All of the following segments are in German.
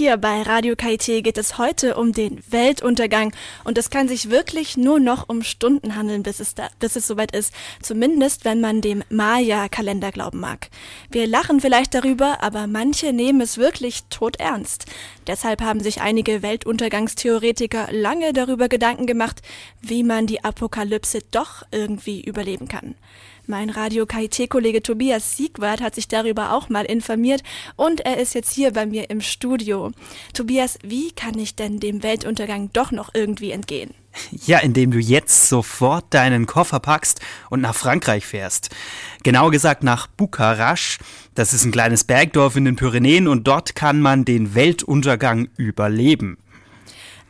Hier bei Radio KIT geht es heute um den Weltuntergang und es kann sich wirklich nur noch um Stunden handeln, bis es, da, bis es soweit ist. Zumindest, wenn man dem Maya-Kalender glauben mag. Wir lachen vielleicht darüber, aber manche nehmen es wirklich todernst. Deshalb haben sich einige Weltuntergangstheoretiker lange darüber Gedanken gemacht, wie man die Apokalypse doch irgendwie überleben kann. Mein Radio KIT-Kollege Tobias Siegwart hat sich darüber auch mal informiert und er ist jetzt hier bei mir im Studio. Tobias, wie kann ich denn dem Weltuntergang doch noch irgendwie entgehen? Ja, indem du jetzt sofort deinen Koffer packst und nach Frankreich fährst. Genau gesagt nach Bukarach. Das ist ein kleines Bergdorf in den Pyrenäen und dort kann man den Weltuntergang überleben.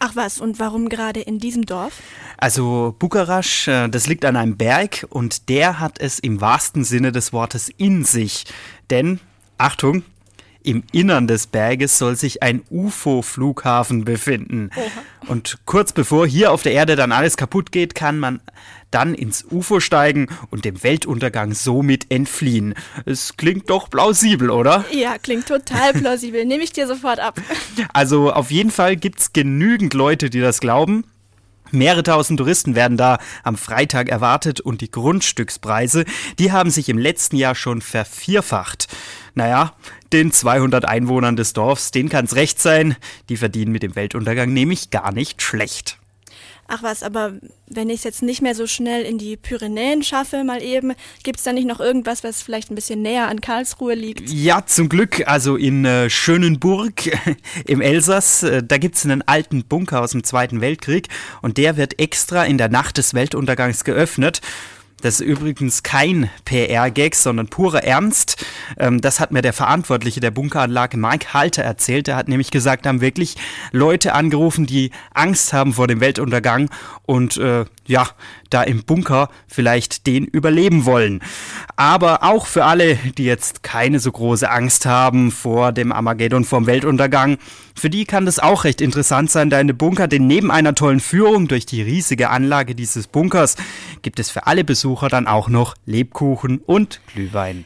Ach was, und warum gerade in diesem Dorf? Also Bukarach, äh, das liegt an einem Berg und der hat es im wahrsten Sinne des Wortes in sich. Denn, Achtung, im Innern des Berges soll sich ein UFO-Flughafen befinden. Oha. Und kurz bevor hier auf der Erde dann alles kaputt geht, kann man dann ins UFO steigen und dem Weltuntergang somit entfliehen. Es klingt doch plausibel, oder? Ja, klingt total plausibel. Nehme ich dir sofort ab. Also auf jeden Fall gibt es genügend Leute, die das glauben. Mehrere tausend Touristen werden da am Freitag erwartet und die Grundstückspreise, die haben sich im letzten Jahr schon vervierfacht. Naja, den 200 Einwohnern des Dorfs, denen kann's recht sein, die verdienen mit dem Weltuntergang nämlich gar nicht schlecht. Ach was, aber wenn ich es jetzt nicht mehr so schnell in die Pyrenäen schaffe, mal eben, gibt es da nicht noch irgendwas, was vielleicht ein bisschen näher an Karlsruhe liegt? Ja, zum Glück. Also in äh, Schönenburg im Elsass, äh, da gibt es einen alten Bunker aus dem Zweiten Weltkrieg und der wird extra in der Nacht des Weltuntergangs geöffnet. Das ist übrigens kein PR-Gag, sondern purer Ernst. Ähm, das hat mir der Verantwortliche der Bunkeranlage Mike Halter erzählt. Er hat nämlich gesagt, haben wirklich Leute angerufen, die Angst haben vor dem Weltuntergang und äh, ja, da im Bunker vielleicht den überleben wollen. Aber auch für alle, die jetzt keine so große Angst haben vor dem Armageddon, vom Weltuntergang, für die kann das auch recht interessant sein, da in dem Bunker, denn neben einer tollen Führung durch die riesige Anlage dieses Bunkers gibt es für alle Besucher dann auch noch Lebkuchen und Glühwein.